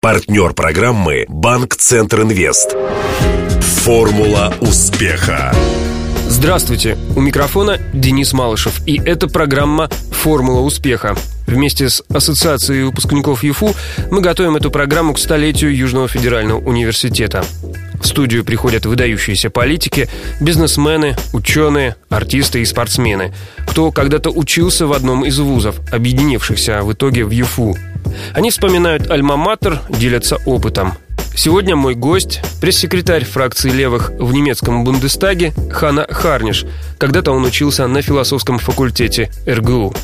Партнер программы «Банк Центр Инвест». Формула успеха. Здравствуйте, у микрофона Денис Малышев, и это программа «Формула успеха». Вместе с Ассоциацией выпускников ЮФУ мы готовим эту программу к столетию Южного федерального университета. В студию приходят выдающиеся политики, бизнесмены, ученые, артисты и спортсмены, кто когда-то учился в одном из вузов, объединившихся в итоге в ЮФУ. Они вспоминают альма-матер, делятся опытом. Сегодня мой гость – пресс-секретарь фракции левых в немецком Бундестаге Хана Харниш. Когда-то он учился на философском факультете РГУ.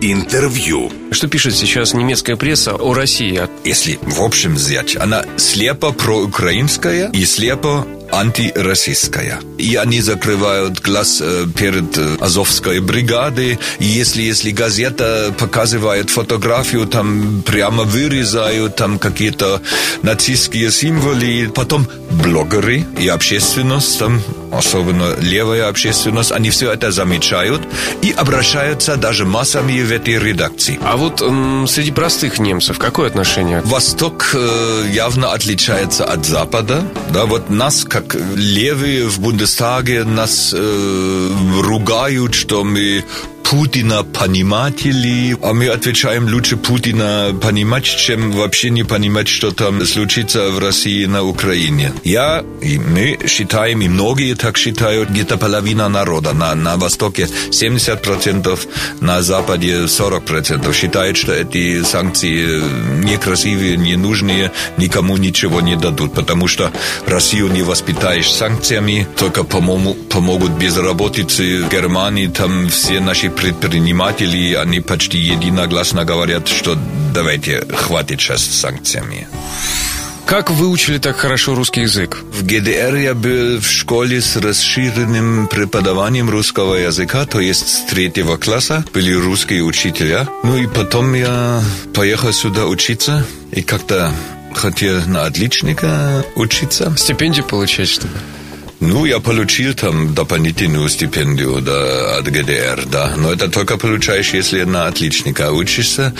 Интервью. Что пишет сейчас немецкая пресса о России? Если в общем взять, она слепо проукраинская и слепо антироссийская. И они закрывают глаз э, перед э, Азовской бригадой. И если, если газета показывает фотографию, там прямо вырезают там какие-то нацистские символы. Потом блогеры и общественность, там, особенно левая общественность, они все это замечают и обращаются даже массами в этой редакции. А вот м, среди простых немцев какое отношение? Восток э, явно отличается от Запада. Да, вот нас, как левые в Бундестаге, нас э, ругают, что мы Путина пониматели, а мы отвечаем лучше Путина понимать, чем вообще не понимать, что там случится в России на Украине. Я и мы считаем, и многие так считают, где-то половина народа на, на Востоке 70%, на Западе 40% считает, что эти санкции некрасивые, ненужные, никому ничего не дадут, потому что Россию не воспитаешь санкциями, только помогут безработице в Германии, там все наши предприниматели, они почти единогласно говорят, что давайте, хватит сейчас с санкциями. Как выучили так хорошо русский язык? В ГДР я был в школе с расширенным преподаванием русского языка, то есть с третьего класса были русские учителя. Ну и потом я поехал сюда учиться и как-то хотел на отличника учиться. Стипендию получать, что ли? Ну, я получил там дополнительную стипендию да, от ГДР, да. Но это только получаешь, если на отличника учишься.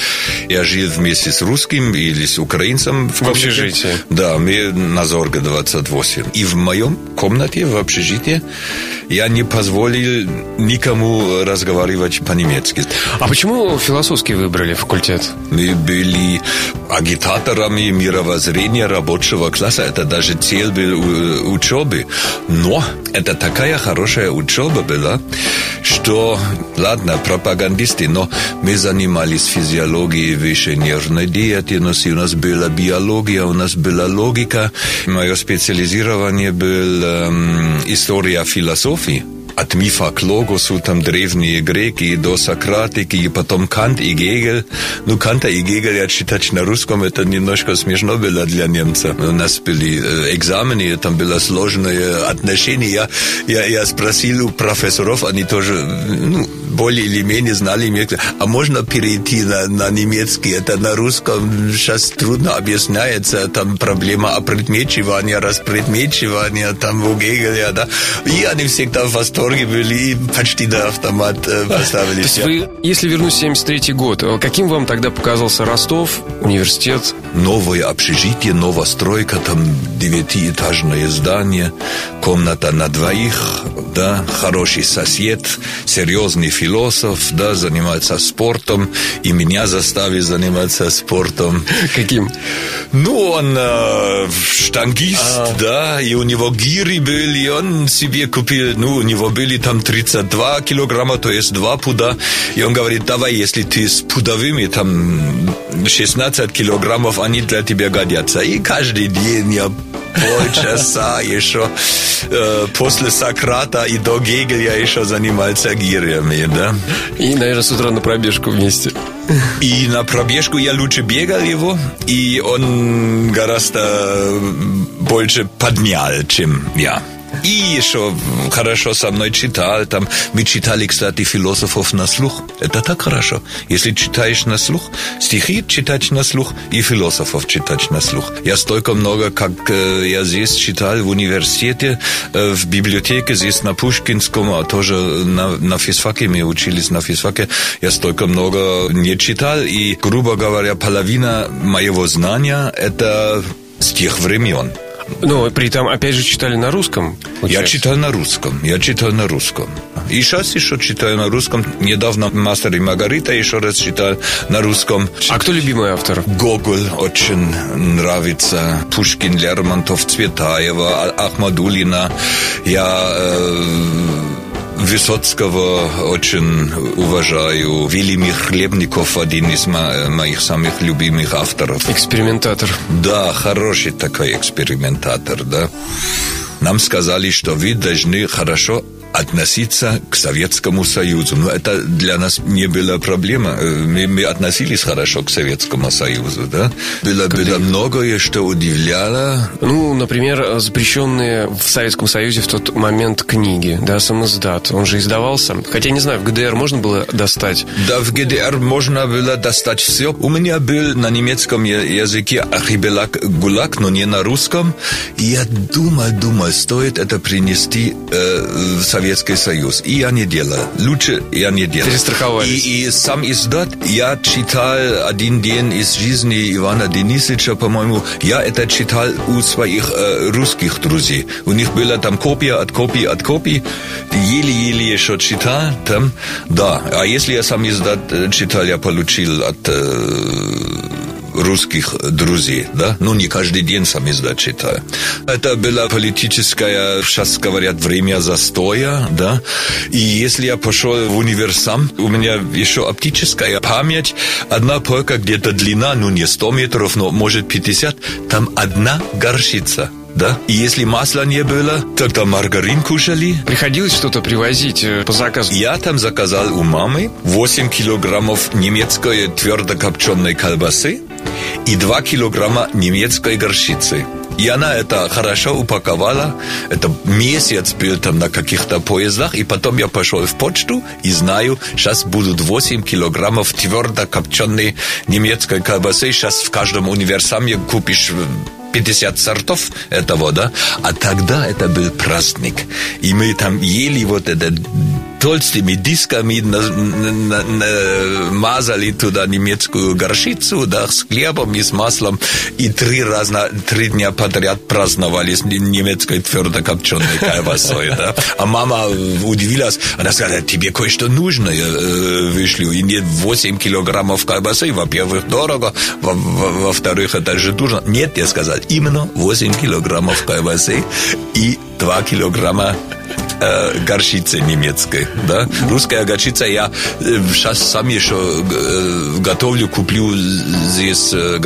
Я жил вместе с русским или с украинцем в, в общежитии. Да, мы на Зорге 28. И в моем комнате, в общежитии, я не позволил никому разговаривать по-немецки. А почему философский выбрали факультет? Мы были агитаторами мировоззрения рабочего класса. Это даже цель был учебы. Но это такая хорошая учеба была, что, ладно, пропагандисты, но мы занимались физиологией выше нервной деятельности, у нас была биология, у нас была логика. Мое специализирование было эм, история философии от мифа к логосу, там древние греки до Сократики, и потом Кант и Гегель. Ну, Канта и Гегеля читать на русском, это немножко смешно было для немца. У нас были экзамены, там было сложное отношение. Я, я, я спросил у профессоров, они тоже, ну, более или менее знали. А можно перейти на, на немецкий? Это на русском сейчас трудно объясняется. Там проблема опредмечивания, распредмечивания, там у Гегеля, да. И они всегда в восторге были и почти до автомат э, поставили. То есть вы, если вернусь в 73 год, э, каким вам тогда показался Ростов, университет? Новое общежитие, новостройка, там девятиэтажное здание, комната на двоих, да, хороший сосед, серьезный философ, да, занимается спортом, и меня заставили заниматься спортом. Каким? Ну, он э, штангист, а... да, и у него гири были, он себе купил, ну, у него были там 32 килограмма, то есть 2 пуда, и он говорит, давай, если ты с пудовыми, там, 16 килограммов, они для тебя годятся. И каждый день я полчаса еще э, после Сократа и до Гегеля еще занимался гирями, да. И, наверное, с утра на пробежку вместе. И на пробежку я лучше бегал его, и он гораздо больше поднял, чем я. И еще хорошо со мной читал. Там мы читали, кстати, философов на слух. Это так хорошо. Если читаешь на слух, стихи читать на слух и философов читать на слух. Я столько много, как э, я здесь читал в университете, э, в библиотеке здесь на Пушкинском, а тоже на, на физфаке, мы учились на физфаке. Я столько много не читал. И, грубо говоря, половина моего знания – это с тех времен. Ну, при этом, опять же, читали на русском. Получается. Я читал на русском. Я читал на русском. И сейчас еще читаю на русском. Недавно «Мастер и Маргарита» еще раз читал на русском. А кто любимый автор? Гоголь очень нравится. Пушкин, Лермонтов, Цветаева, а-, Ахмадулина. Я... Э Высоцкого очень уважаю. Велимир Хлебников один из моих самых любимых авторов. Экспериментатор. Да, хороший такой экспериментатор, да. Нам сказали, что вы должны хорошо относиться к Советскому Союзу. Но это для нас не была проблема. Э, мы, мы относились хорошо к Советскому Союзу, да? Было, было многое, что удивляло. Ну, например, запрещенные в Советском Союзе в тот момент книги, да, самоздат. Он же издавался. Хотя, не знаю, в ГДР можно было достать? Да, в ГДР можно было достать все. У меня был на немецком языке архипелаг ГУЛАГ, но не на русском. И я думал, думал, стоит это принести э, в Советский Советский Союз. И я не делаю. Лучше я не делаю. Перестраховались. И, и сам издат, я читал один день из жизни Ивана Денисовича, по-моему, я это читал у своих э, русских друзей. У них была там копия от копии от копии. Еле-еле еще читал там. Да, а если я сам издат читал, я получил от... Э, русских друзей, да? Ну, не каждый день сам издать читаю. Это была политическая, сейчас говорят, время застоя, да? И если я пошел в универсам, у меня еще оптическая память, одна полка где-то длина, ну, не 100 метров, но, может, 50, там одна горшица да? И если масла не было, тогда маргарин кушали. Приходилось что-то привозить э, по заказу? Я там заказал у мамы 8 килограммов немецкой твердокопченой колбасы, и 2 килограмма немецкой горчицы. И она это хорошо упаковала. Это месяц был там на каких-то поездах. И потом я пошел в почту и знаю, сейчас будут 8 килограммов твердо копченой немецкой колбасы. Сейчас в каждом универсаме купишь 50 сортов этого, да, а тогда это был праздник. И мы там ели вот это толстыми дисками на, на, на, мазали туда немецкую горчицу, да, с хлебом и с маслом, и три раза, три дня подряд праздновали с немецкой твердокопченой колбасой, да. А мама удивилась, она сказала, тебе кое-что нужно, я э, вышлю, и нет 8 килограммов колбасы, во-первых, дорого, во-вторых, это же нужно. Нет, я сказал, именно 8 килограммов колбасы и 2 килограмма э, горчицы немецкой, да. Русская горчица я сейчас сам еще э, готовлю, куплю здесь э,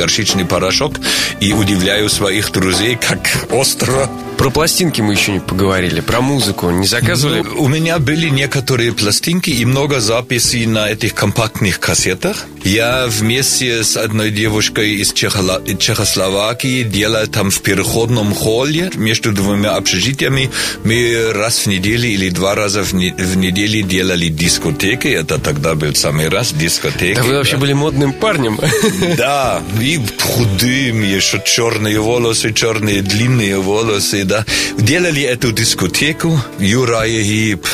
порошок и удивляю своих друзей, как остро про пластинки мы еще не поговорили, про музыку не заказывали? Ну, у меня были некоторые пластинки и много записей на этих компактных кассетах. Я вместе с одной девушкой из Чехола... Чехословакии делал там в переходном холле между двумя общежитиями. Мы раз в неделю или два раза в, не... в неделю делали дискотеки. Это тогда был самый раз дискотеки. Да вы вообще были модным парнем. Да, и худым, еще черные волосы, черные длинные волосы да, делали эту дискотеку, Юрай Хип,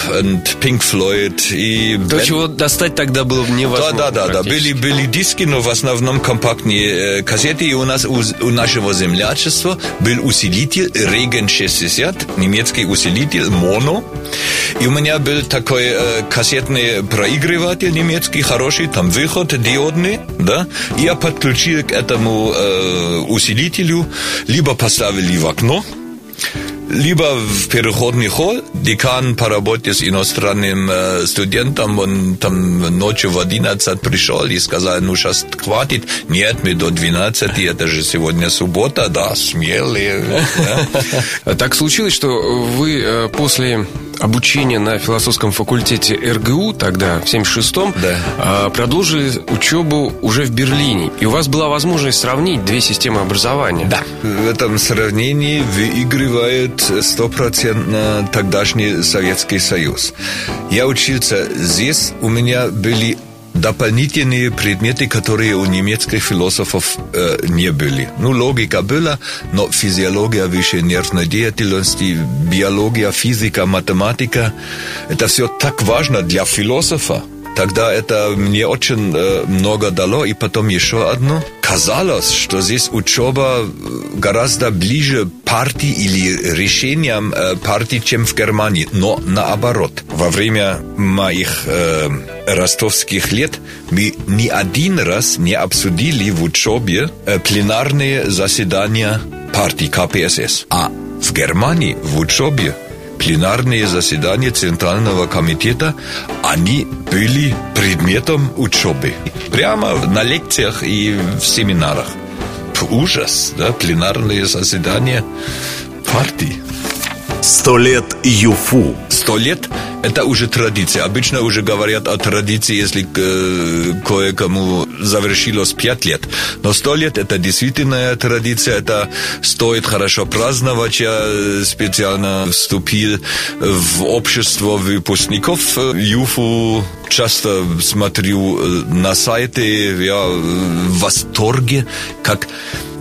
Pink Floyd и... То, чего достать тогда было невозможно. Да, да, да, да. Были, были диски, но в основном компактные э, кассеты, и у нас, у, у нашего землячества был усилитель Regen 60, немецкий усилитель, моно, и у меня был такой э, кассетный проигрыватель немецкий, хороший, там выход диодный, да, и я подключил к этому э, усилителю, либо поставили в окно, либо в переходный холл. Декан по работе с иностранным э, студентом, он там ночью в 11 пришел и сказал, ну сейчас хватит. Нет, мы до 12, это же сегодня суббота, да, смелые. Так случилось, что вы э, после обучения на философском факультете РГУ тогда, в 76-м, Да. а, продолжили учебу уже в Берлине. И у вас была возможность сравнить две системы образования. Да. В этом сравнении выигрывает стопроцентно тогдашний Советский Союз. Я учился здесь, у меня были дополнительные предметы, которые у немецких философов э, не были. Ну, логика была, но физиология высшей нервной деятельности, биология, физика, математика, это все так важно для философа. Тогда это мне очень э, много дало. И потом еще одно. Казалось, что здесь учеба э, гораздо ближе партии или решениям э, партий, чем в Германии. Но наоборот. Во время моих э, ростовских лет мы ни один раз не обсудили в учебе пленарные заседания партии КПСС. А в Германии в учебе пленарные заседания Центрального комитета, они были предметом учебы. Прямо на лекциях и в семинарах. Ужас, да, пленарные заседания партии. Сто лет ЮФУ. Сто лет – это уже традиция. Обычно уже говорят о традиции, если э, кое-кому завершилось пять лет. Но сто лет – это действительно традиция. Это стоит хорошо праздновать. Я э, специально вступил в общество выпускников э, ЮФУ. Часто смотрю на сайты, я в восторге, как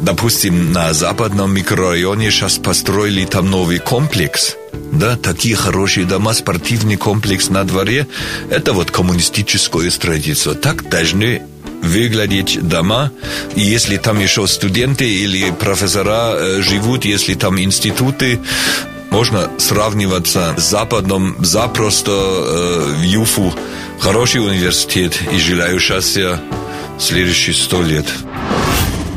Допустим, на западном микрорайоне сейчас построили там новый комплекс. Да, такие хорошие дома, спортивный комплекс на дворе. Это вот коммунистическое строительство. Так должны выглядеть дома. И если там еще студенты или профессора э, живут, если там институты, можно сравниваться с Западом запросто э, в ЮФУ. Хороший университет и желаю счастья следующие сто лет.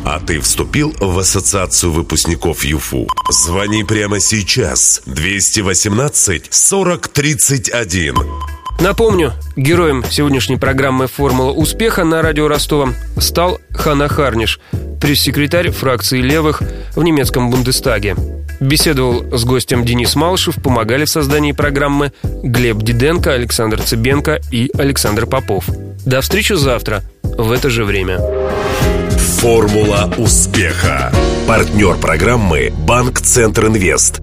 А ты вступил в ассоциацию выпускников ЮФУ? Звони прямо сейчас. 218 40 31. Напомню, героем сегодняшней программы «Формула успеха» на радио Ростова стал Хана Харниш, пресс-секретарь фракции левых в немецком Бундестаге. Беседовал с гостем Денис Малышев, помогали в создании программы Глеб Диденко, Александр Цыбенко и Александр Попов. До встречи завтра в это же время. Формула успеха. Партнер программы «Банк Центр Инвест».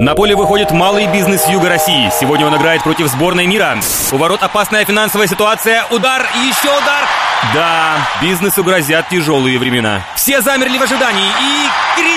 На поле выходит малый бизнес Юга России. Сегодня он играет против сборной мира. У ворот опасная финансовая ситуация. Удар еще удар. Да, бизнесу грозят тяжелые времена. Все замерли в ожидании. И банка